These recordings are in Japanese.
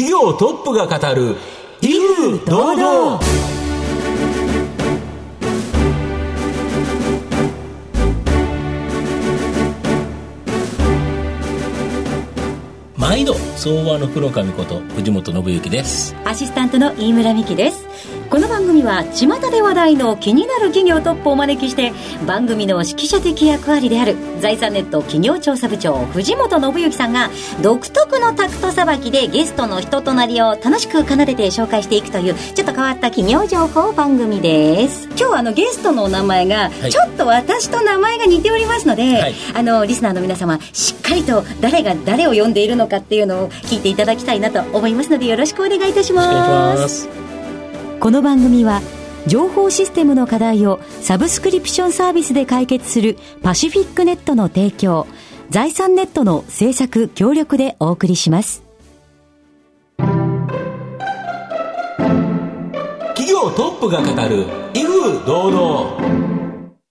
企業トップが語る威風堂々。毎度相場のプロ神こと藤本信之です。アシスタントの飯村美希ですこの番組は巷で話題の気になる企業トップをお招きして番組の指揮者的役割である財産ネット企業調査部長藤本信之さんが独特のタクトさばきでゲストの人となりを楽しく奏でて紹介していくというちょっと変わった企業情報番組です。今日はあのゲストのお名前がちょっと私と名前が似ておりますので、はい、あのリスナーの皆様しっかりと誰が誰を呼んでいるのかっていうのを聞いていただきたいなと思いますのでよろしくお願いいたしますこの番組は情報システムの課題をサブスクリプションサービスで解決するパシフィックネットの提供財産ネットの制作協力でお送りします企業トップが語る威風堂々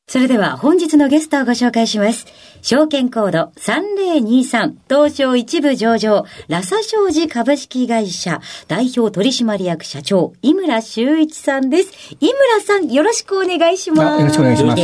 それでは本日のゲストをご紹介します。証券コード3023東証一部上場ラサ商事株式会社代表取締役社長井村修一さんです。井村さんよろしくお願いします。よろしくお願いしま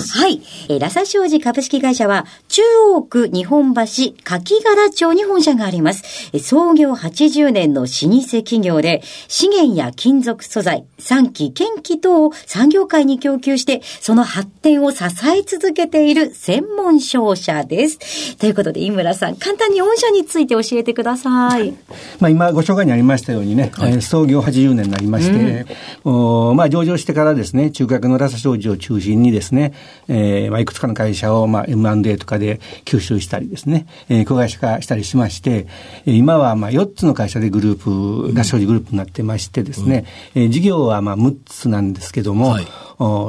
す。はい。えラサ商事株式会社は中央区日本橋柿柄町に本社があります。創業80年の老舗企業で資源や金属素材、産機、建機等を産業界に供給してその発展を支え続けている専門商社です。ということで、井村さん、簡単に御社について教えてください。まあ、今、ご紹介にありましたようにね、はい、創業80年になりまして、うん、おまあ、上場してからですね、中核のラサ商事を中心にですね、えー、まあ、いくつかの会社を、まあ、M&A とかで吸収したりですね、えー、子会社化したりしまして、今は、まあ、4つの会社でグループ、ラサ商事グループになってましてですね、うん、えー、事業は、まあ、6つなんですけども、はい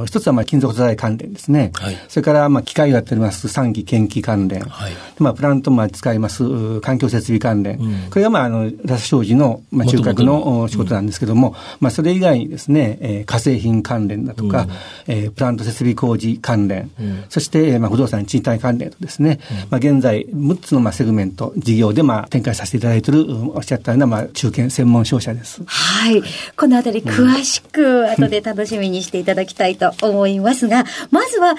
一つはまあ金属素材関連ですね。はい、それからまあ機械をやっております。産機研機関連。はい、まあプラントも使います。環境設備関連。うん、これがまああのラス商事のまあ中核の仕事なんですけども、うん、まあそれ以外にですね、えー、化成品関連だとか、うん、えー、プラント設備工事関連、うん、そしてまあ不動産賃貸関連とですね、まあ現在6つのまあセグメント事業でまあ展開させていただいているおっしゃったようなまあ中堅専門商社です。はい。このあたり詳しく後で楽しみにしていただきたいと思いますが、まずは、井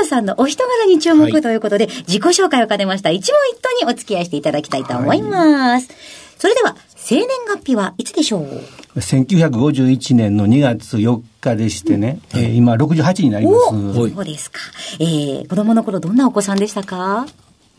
村さんのお人柄に注目ということで、はい、自己紹介を兼ねました。一問一答にお付き合いしていただきたいと思います。はい、それでは、生年月日はいつでしょう？1951年の2月4日でしてね、うん、えー、今68になります。そうですか。えー、子供の頃どんなお子さんでしたか？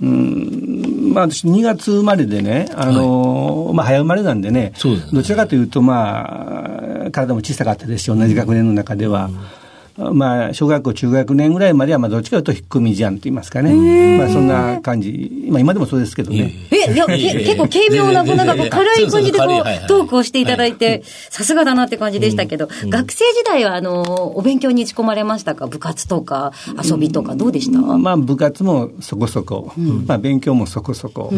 うん、まあ私2月生まれでね、あの、はい、まあ早生まれなんでね、でね。どちらかというとまあ、体も小さかったですし、同じ学年の中では。うんまあ、小学校、中学年ぐらいまでは、まあ、どっちかというと、引っ込み思案と言いますかね。まあ、そんな感じ。まあ、今でもそうですけどね。え、いや、結構軽妙な、こう、なんか 軽い感じでこう、トークをしていただいて、さすがだなって感じでしたけど、学生時代は、あの、お勉強に打ち込まれましたか？部活とか、遊びとか、どうでした？まあ、部活もそこそこ。まあ、勉強もそこそこ。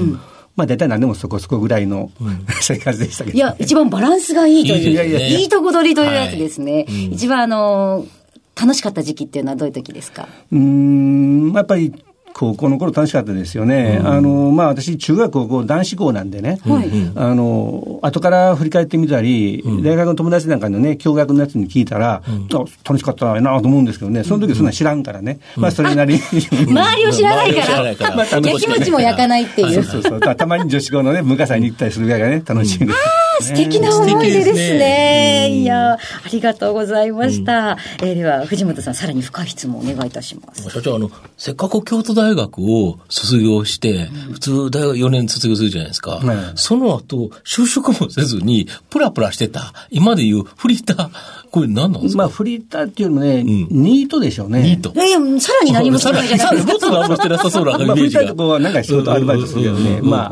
まあ大体何でもそこそこぐらいの、うん、生活でしたけど、いや、一番バランスがいいという、いいとこ取りというやつですね。はい。うん、一番あの、楽しかった時期っていうのはどういう時ですか？うんやっぱり高校の頃楽しかったですよね。うん、あの、まあ私、中学高校男子校なんでね、はい、あの、後から振り返ってみたり、うん、大学の友達なんかのね、共学のやつに聞いたら、うん、楽しかったなと思うんですけどね、その時そんな知らんからね、まあそれなりに。周りを知らないから、まあ、やきもちも焼かないっていう。そうそうそう。た まに女子校のね、文化祭に行ったりするぐらいがね、楽しいです。素敵な思い出ですね。いや、ありがとうございました。えー、では、藤本さん、さらに深い質問お願いいたします。社長、あの、せっかく京都大学を卒業して、普通大学4年卒業するじゃないですか。その後、就職もせずに、プラプラしてた、今でいうフリーター、これ何なんですか？まあ、フリーターっていうのね、うん、ニートでしょうね。ニート。いやいや、さらに何もしてないじゃないですか。もっと何もしてなさそうなイメージが。まあ、フリーターとこはなんか仕事アルバイトするよね。まあ、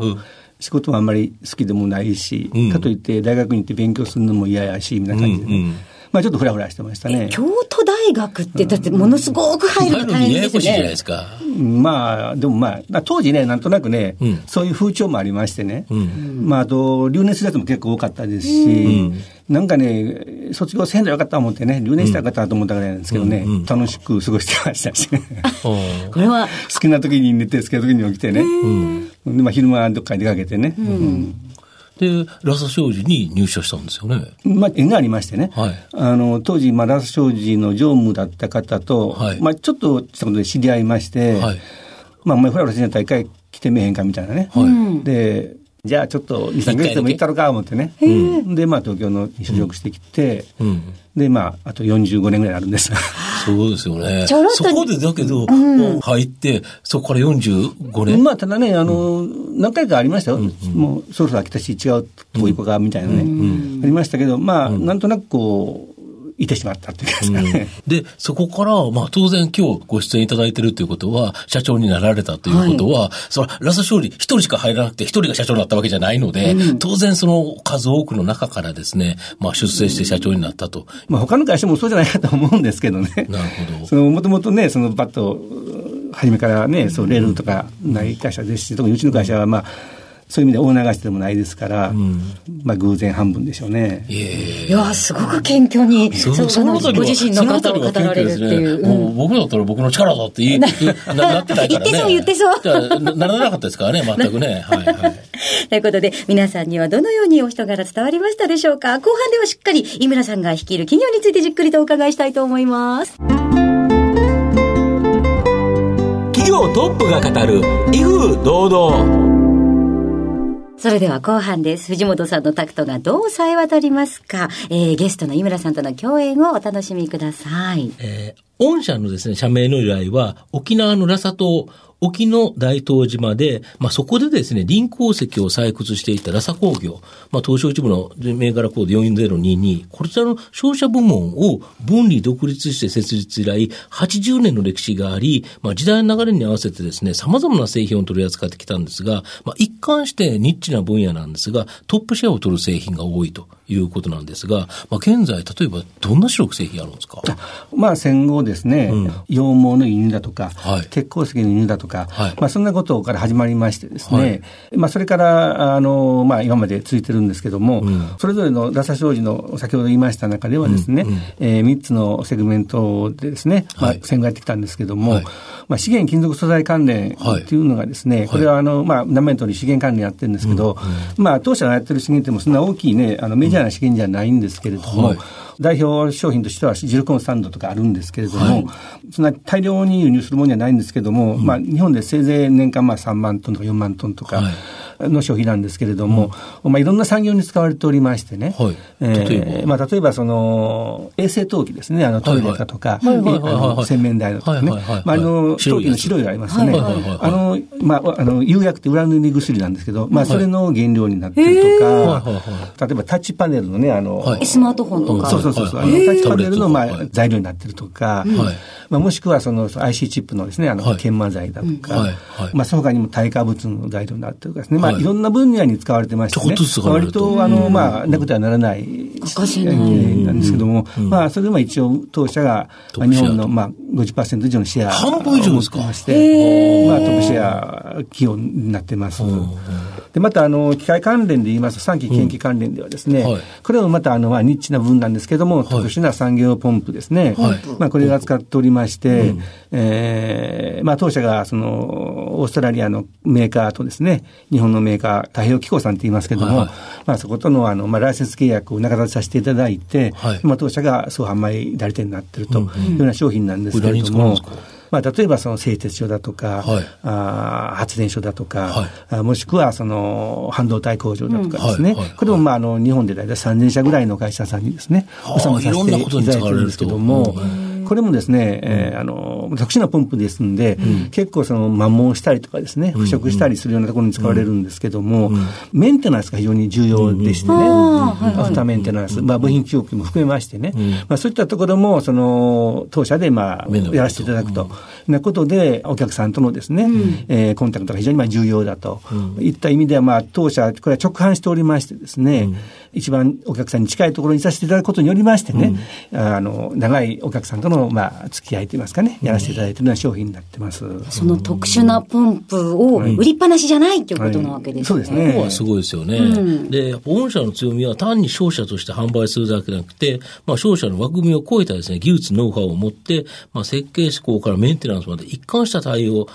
仕事もあんまり好きでもないし、うん、かといって大学に行って勉強するのも嫌やし、みたいな感じで、ね、うんうんまあちょっとフラフラしてましたね。京都大学って、だってものすごく入るの大変ですね。じゃないですか。まあ、でもまあ、当時ね、なんとなくね、うん、そういう風潮もありましてね、うん、まああと、留年するやつも結構多かったですし、うん、なんかね、卒業せんでよかったと思ってね、留年したらよかったと思ったぐらいなんですけどね、楽しく過ごしてましたし、ね、これは。好きな時に寝て、好きな時に起きてね、でまあ昼間どっかに出かけてね。で、ラサ商事に入社したんですよね。まあ、縁がありましてね。はい。あの、当時、まあ、ラサ商事の常務だった方と、はい。まあ、ちょっとしたことで知り合いまして、はい。まあ、お前、フラフラしない大会来てみへんかみたいなね。はい。で、じゃあちょっと2、3ヶ月でも行ったのか思ってね。で、まあ東京のに就職してきて、うん、で、まあ、あと45年ぐらいあるんです。そうですよね。そこでだけど、うん、入って、そこから45年。まあ、ただね、あの、何回かありましたよ。うんうん、もう、そろそろ飽きたし、違うとこ行こうか、みたいなね、うん、ありましたけど、まあ、なんとなくこう、いてしまったっていうですかね、うん、で、そこから、まあ当然今日ご出演いただいてるということは、社長になられたということは、はい、そのラス勝利一人しか入らなくて一人が社長だったわけじゃないので、うん、当然その数多くの中からですね、まあ出世して社長になったと。まあ他の会社もそうじゃないかと思うんですけどね。なるほど。そのもともとね、そのバット、初めからね、そうレールとかない会社ですし、特にうちの会社はまあ、そういう意味で大流しでもないですから、うん、まあ偶然半分でしょうね。いやすごく謙虚に、そそのご自身の方を語られるっていう。もう僕だったら僕の力だって言いなってないからね。言ってそう言ってそう。じゃなならなかったですからね、全くね。はいはい。ということで、皆さんにはどのようにお人柄伝わりましたでしょうか？後半ではしっかり井村さんが率いる企業についてじっくりとお伺いしたいと思います。企業トップが語る、威風堂々。それでは後半です。藤本さんのタクトがどうさえ渡りますか、えー、ゲストの井村さんとの共演をお楽しみください。えー、御社のですね、社名の由来は、沖縄のラサ島沖の大東島で、まあ、そこでですね、臨鉱石を採掘していたラサ工業、まあ、東証一部の銘柄コード4022、こちらの商社部門を分離独立して設立以来、80年の歴史があり、まあ、時代の流れに合わせてですね、様々な製品を取り扱ってきたんですが、まあ、一貫してニッチな分野なんですが、トップシェアを取る製品が多いと。いうことなんですが、まあ、現在、例えばどんな主力製品あるんですか？まあ、戦後ですね、うん、羊毛の輸入だとか、はい、鉄鉱石の輸入だとか、はい、まあ、そんなことから始まりましてですね、はい、まあ、それから、あの、まあ、今まで続いてるんですけども、うん、それぞれのラサ商事の先ほど言いました中ではですね、うんうん、えー、3つのセグメントでですね、まあ、戦後やってきたんですけども、まあ、資源金属素材関連っていうのがですね、これはあの、まあ、何面とおり資源関連やってるんですけど、まあ、当社がやってる資源ってもそんな大きいね、あのメジャーな資源じゃないんですけれども、代表商品としてはジルコンスタンドとかあるんですけれども、はい、そんな大量に輸入するものじゃないんですけれども、うん、まあ、日本でせいぜい年間まあ3万トンとか4万トンとか、の消費なんですけれども、うん、まあ、いろんな産業に使われておりましてね、はい。えーまあ、例えばその衛生陶器ですね、あのトイレだとか、洗面台だとかね、まあ、あの陶器の白いがありますよね、あの、まあ、あの釉薬って裏塗り薬なんですけど、まあ、それの原料になってるとか、例えばタッチパネルのね、あの、スマートフォンとか、そうそうそう、あのタッチパネルの、まあ、材料になってるとか、まあ、もしくはその IC チップのですね、あの、研磨剤だとか、まあ、その他にも耐火物の材料になってるとかですね、まあ、い。ろんな分野に使われてましてね、割と、あの、まあ、なくてはならないなんですけども、まあ、それでも一応、当社が、日本の、まあ、50%以上のシェア半分以上ですか？まして、まあ、トップシェア企業になってます。で、また、あの、機械関連で言いますと、産機研究関連ではですね、これもまた、あの、まあ、ニッチな分なんですけども、特殊な産業ポンプですね。まあ、これが使っておりまして、えー、まあ、当社が、その、オーストラリアのメーカーとですね、日本のメーカー、太平洋機構さんって言いますけども、はい、まあ、そことの、あの、まあ、ライセンス契約を中立させていただいて、はい、まあ、当社が総販売代理店になっているというような商品なんですけれども、まあ、例えばその製鉄所だとか、はい、あ発電所だとか、はい、もしくはその半導体工場だとかですね、うんはい、これもまああの日本で大体3000社ぐらいの会社さんにですね、おさめさせていただいてるんですけども、これもですね、えー、あの、特殊なポンプですんで、うん、結構その摩耗したりとかですね、腐食したりするようなところに使われるんですけども、メンテナンスが非常に重要でしてね、アフターメンテナンス、まあ部品記憶も含めましてね、まあそういったところも、その、当社でまあ、やらせていただくと。なことで、お客さんとのですね、うん、えー、コンタクトが非常にまあ重要だと、いった意味では、まあ、当社、これは直販しておりましてですね、うん、一番お客さんに近いところにさせていただくことによりましてね、うん、あの、長いお客さんとの、まあ、付き合いといいますかね、やらせていただいているような商品になってます。その特殊なポンプを売りっぱなしじゃないということなわけですね。はい。はい、そうですね。ここはすごいですよね。で、御社の強みは単に商社として販売するだけでなくて、まあ、商社の枠組みを超えたですね、技術、ノウハウを持って、まあ、設計思考からメンテナンスランスまで一貫した対応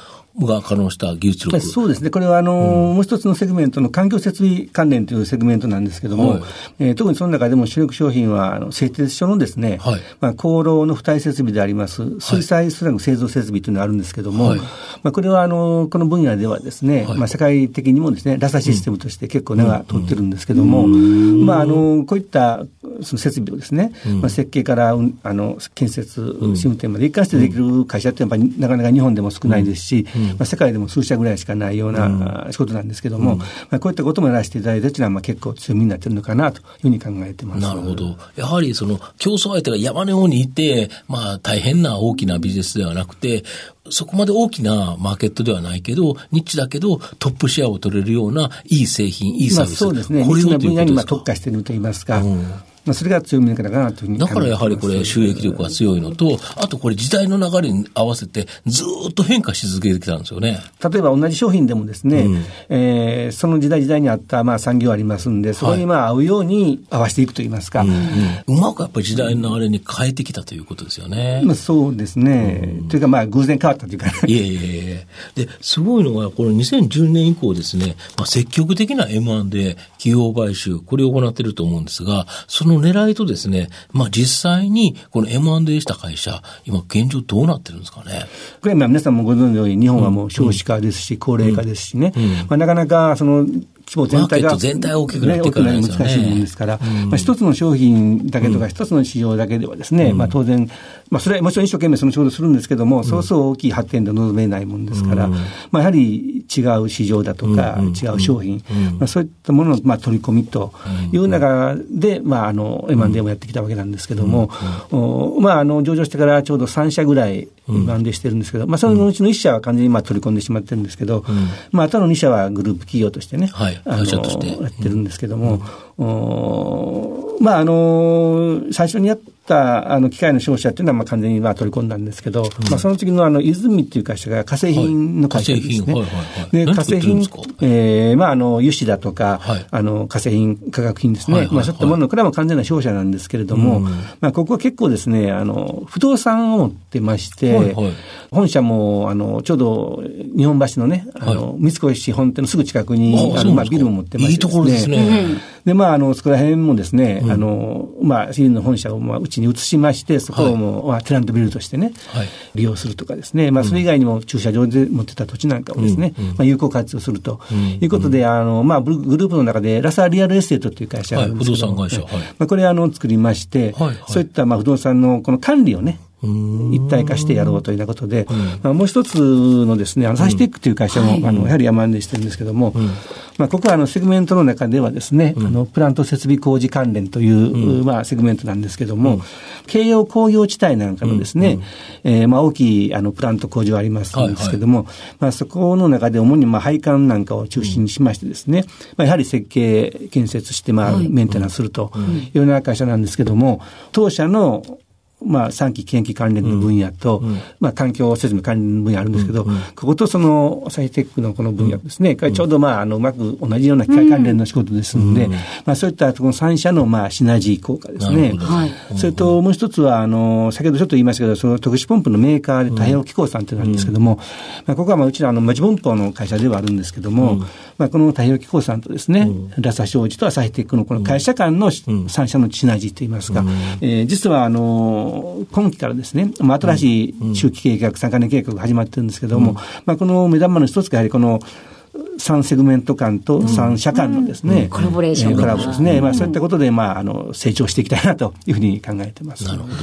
が可能した技術力。そうですね。これは、あの、うん、もう一つのセグメントの環境設備関連というセグメントなんですけども、はい、えー、特にその中でも主力商品は、あの製鉄所のですね、はい、まあ、高炉の付帯設備であります、水彩スラグ製造設備というのがあるんですけども、はい、まあ、これは、あの、この分野ではですね、まあ、世界的にもですね、ラサシステムとして結構根が通ってるんですけども、まあ、あの、こういったその設備をですね、まあ、設計から、あの、建設、試運転まで一貫してできる会社ってやっぱりなかなか日本でも少ないですし、まあ、世界でも数社ぐらいしかないような仕事なんですけども、うん、まあ、こういったこともやらせていただいてというのは、まあ、結構強みになってるのかなというふうに考えてます。なるほど。やはりその競争相手が山のようにいて、まあ、大変な大きなビジネスではなくて、そこまで大きなマーケットではないけど、ニッチだけど、トップシェアを取れるような、いい製品、いいサービス。まあ、そうですね。これを分野にまあ特化しているといいますか。うんまあ、それが強みかなというふうにだからやはりこれ、収益力が強いのと、あとこれ、時代の流れに合わせて、ずっと変化し続けてきたんですよね。例えば同じ商品でもですね、うん、えー、その時代時代に合ったまあ産業ありますんで、そこにまあ合うように合わせていくといいますか、はいうん、うまくやっぱり時代の流れに変えてきたということですよね。まあ、そうですね、うん、というか、まあ、偶然変わったというか、いえいえいえ。で、すごいのが、この2010年以降ですね、まあ、積極的な M1 で企業買収、これを行っていると思うんですが、その狙いとですね、ね、まあ実際にこの M&A した会社、今現状どうなってるんですかね？これまあ皆さんもご存知のように日本はもう少子化ですし、うん、高齢化ですしね、うん、まあなかなかその規模全体が、全体大きくなってくるね、難しいものですから、まあ、一つの商品だけとか、一つの市場だけではですね、まあ、当然、まあ、それはもちろん一生懸命その仕事するんですけども、そうそう大きい発展で望めないもんですから、まあ、やはり違う市場だとか、違う商品、まあ、そういったものの、まあ、取り込みという中で、まあ、あの、M&A もやってきたわけなんですけども、まあ、あの、上場してからちょうど3社ぐらい M&A してるんですけど、まあ、そのうちの1社は完全にまあ取り込んでしまってるんですけど、まあ、あとの2社はグループ企業としてね、はい。あのやってるんですけども、うん、まあ、あの、最初にやったあの機械の商社っていうのはまあ完全にまあ取り込んだんですけど、うん、まあ、その次のあの泉っていう会社が化成品の会社ですね。で化成品、えー、まあ、あの油脂だとか、はい、あの化成品、化学品ですね、はい。はい。はい、まあ、そういったもの、これはもう完全な商社なんですけれども、うん、まあ、ここは結構ですね、あの不動産を持ってまして、はい。はい、本社もあのちょうど日本橋のね、あの、三越本店のすぐ近くにあの、まあ、ビルを持ってまして、ね、いいところですね。で、まあ、あの、そこら辺もですね、うん、あの、まあ、資本の本社を、まあ、うちに移しまして、そこをもう、はい、テナントビルとしてね、はい、利用するとかですね、まあ、それ以外にも駐車場で持ってた土地なんかをですね、うん、まあ、有効活用するということで、あの、まあ、グループの中で、ラサリアルエステートという会社があるんですけど、はい、不動産会社。はい、まあ、これ、あの、作りまして、はいはい、そういった、まあ、不動産のこの管理をね、一体化してやろうというようなことで、まあ、もう一つのですね、あのサシテックという会社も、あのやはり山根してるんですけども、まあ、ここはあのセグメントの中ではですね、あのプラント設備工事関連という、まあ、セグメントなんですけども、京葉工業地帯なんかのですね、えまあ、大きいあのプラント工場ありますんですけども、まあ、そこの中で主にまあ配管なんかを中心にしましてですね、まあ、やはり設計、建設して、まあ、メンテナンスするというような会社なんですけども、当社のまあ、産期研究関連の分野と、うん、まあ、環境設備関連の分野あるんですけど、うんうん、こことその、サイテックのこの分野ですね、うん、ちょうどまあ、あの、うまく同じような機械関連の仕事ですので、うん、まあ、そういったこの3社のまあ、シナジー効果ですね。それと、もう一つは、あの、先ほどちょっと言いましたけど、その特殊ポンプのメーカーで太平洋機構さんっていうのがあるんですけども、まあ、ここはまあ、うちのあの、マジポンプの会社ではあるんですけども、まあ、この太平洋機構さんとですね、ラサ商事とアサヒテックのこの会社間の3社のシナジーといいますか、えー、実は、あの、今期からですね、まあ、新しい中期計画、3か年計画が始まってるんですけども、まあ、この目玉の一つがやはりこの、3セグメント間と3社間のですね、コラボレーション、コラボですね、まあ、そういったことで、まあ、あの成長していきたいなというふうに考えてます。なるほど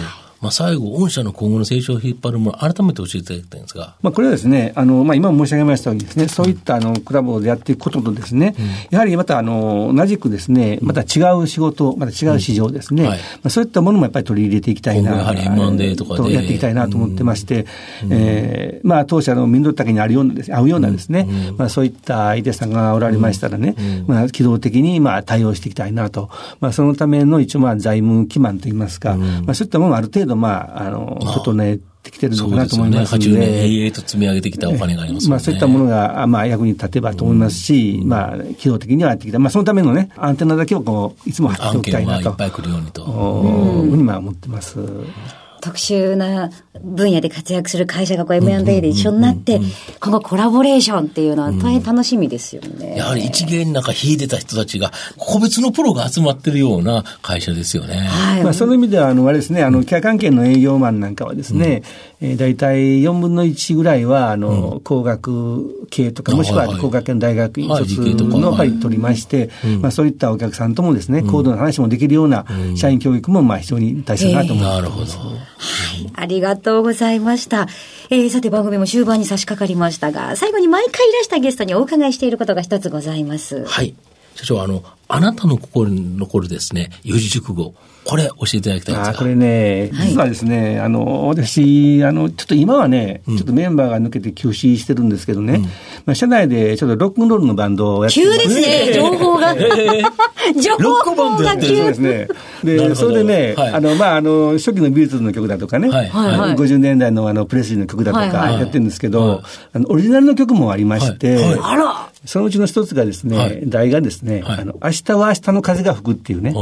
まあ、最後、御社の今後の成長を引っ張るもの、改めて教えていただきたいんですが。まあ、これはですね、あの、まあ、今申し上げましたようにですね、そういったあの、クラブでやっていくこととですね、うん、やはりまた、あの、同じくですね、また違う仕事、また違う市場ですね、まあ、そういったものもやっぱり取り入れていきたいな、やはり M&A とかで。やっていきたいなと思ってまして、うん、えー、まあ、当社の民度竹にあるようなです、合うようなですね、まあ、そういった相手さんがおられましたらね、まあ、機動的に、まあ、対応していきたいなと。まあ、そのための一応、まあ、財務基盤といいますか、まあ、そういったものもある程度、まあ、あの、整えてきてるのかなと思いますので。でね、80年、永遠と積み上げてきたお金がありますね。まあそういったものが、まあ役に立てばと思いますし、うん、まあ機動的にはやってきた。まあそのためのね、アンテナだけをこう、いつも張っておきたいなと。いっぱい来るようにと。うん、ふうにまあ思ってます。特殊な分野で活躍する会社がこう M&A で一緒になって、今後コラボレーションっていうのは大変楽しみですよね。やはり一芸の中引いてた人たちが、個別のプロが集まってるような会社ですよね。はい。まあ、その意味では、あの、あれですね、あの、キャ関係の営業マンなんかはですね、うん、えー、大体4分の1ぐらいは、あの、工学系とか、もしくは工学系の大学院卒のやっぱり取りまして、まあ、そういったお客さんともですね、高度な話もできるような社員教育も、まあ、非常に大切かなと思います。なるほど。はい。ありがとうございました。えー、さて番組も終盤に差し掛かりましたが、最後に毎回いらしたゲストにお伺いしていることが一つございます。はい。社長、あの、あなたの心に残るですね、四字熟語。これ教えていただきたいんですかこれね、実はですね、あの、私、あの、ちょっと今はね、ちょっとメンバーが抜けて休止してるんですけどね、まあ、社内でちょっとロックンロールのバンドをやって急ですね、情報が。情報が急。そうですね。で、それでね、あの、まあ、あの、初期のビートルズの曲だとかね、はい、50年代のあの、プレスリーの曲だとかやってるんですけど、あの、オリジナルの曲もありまして、あらそのうちの一つがですね、題がですね、あの、明日は明日の風が吹くっていうね、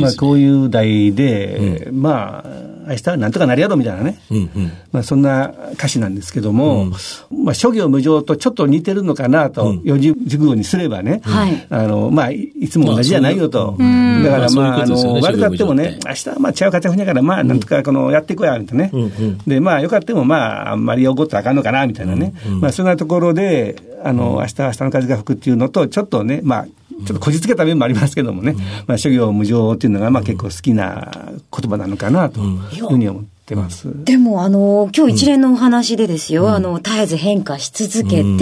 まあ、こういう題で、まあ、明日はなんとかなるやろみたいなね、うんうん、まあ、そんな歌詞なんですけども、うん、まあ、諸行無常とちょっと似てるのかなと、四字熟語にすればね、あのまあ、いつも同じじゃないよと、まあ、だからまあ、あの悪かってもね、明日はまあ違う形やから、まあ、なんとかこのやっていこうやみたいなね、うんうん、でまあ、よかってもまあ、あんまり怒ったらあかんのかなみたいなね、うんうん、まあ、そんなところで、あの明日は明日の風が吹くっていうのと、ちょっとね、まあ、ちょっとこじつけた面もありますけどもね、うん、まあ、諸行無常っていうのが、まあ、結構好きな言葉なのかなというふうに思って。ます。でも、あの、今日一連のお話でですよ、うん、あの、絶えず変化し続けて、うん、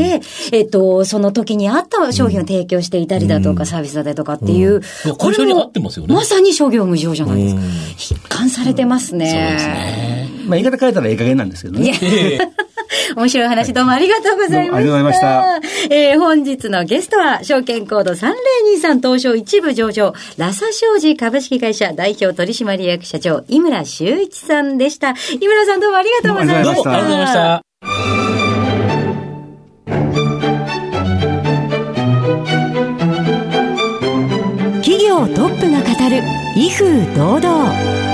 えっと、その時に合った商品を提供していたりだとか、うん、サービスだとかっていう、これも、まさに諸行無常じゃないですか。一貫されてますね。そうですね。まあ、言い方変えたらええ加減なんですけどね。面白い話どうもありがとうございました。ありがとうございました。えー、本日のゲストは、証券コード3023東証一部上場、ラサ商事株式会社代表取締役社長、井村修一さんでした。井村さんどうもありがとうございました。どうもありがとうございました。企業トップが語る、威風堂々。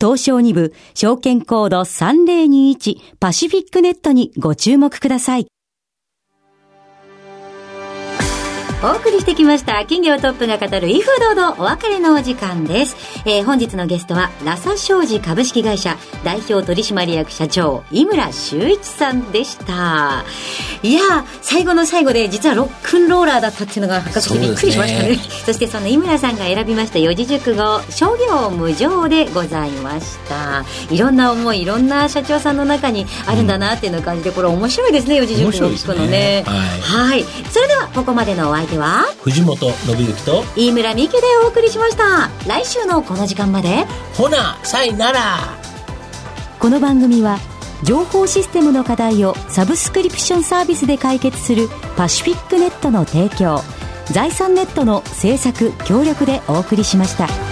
東証2部、証券コード3021パシフィックネットにご注目ください。お送りしてきました。企業トップが語る威風堂々お別れのお時間です、えー、本日のゲストはラサ商事株式会社代表取締役社長井村修一さんでした。いや最後の最後で実はロックンローラーだったっていうのが発覚してびっくりしましたね、ね、そしてその井村さんが選びました四字熟語商業無常でございました。いろんな思いいろんな社長さんの中にあるんだなっていうのを感じてこれ面白いですね四字熟語を聞くのね、ね、はい、はい、それではここまでのお相手は藤本信之と飯村美希でお送りしました。来週のこの時間まで。ほなさいなら。この番組は情報システムの課題をサブスクリプションサービスで解決するパシフィックネットの提供財産ネットの制作協力でお送りしました。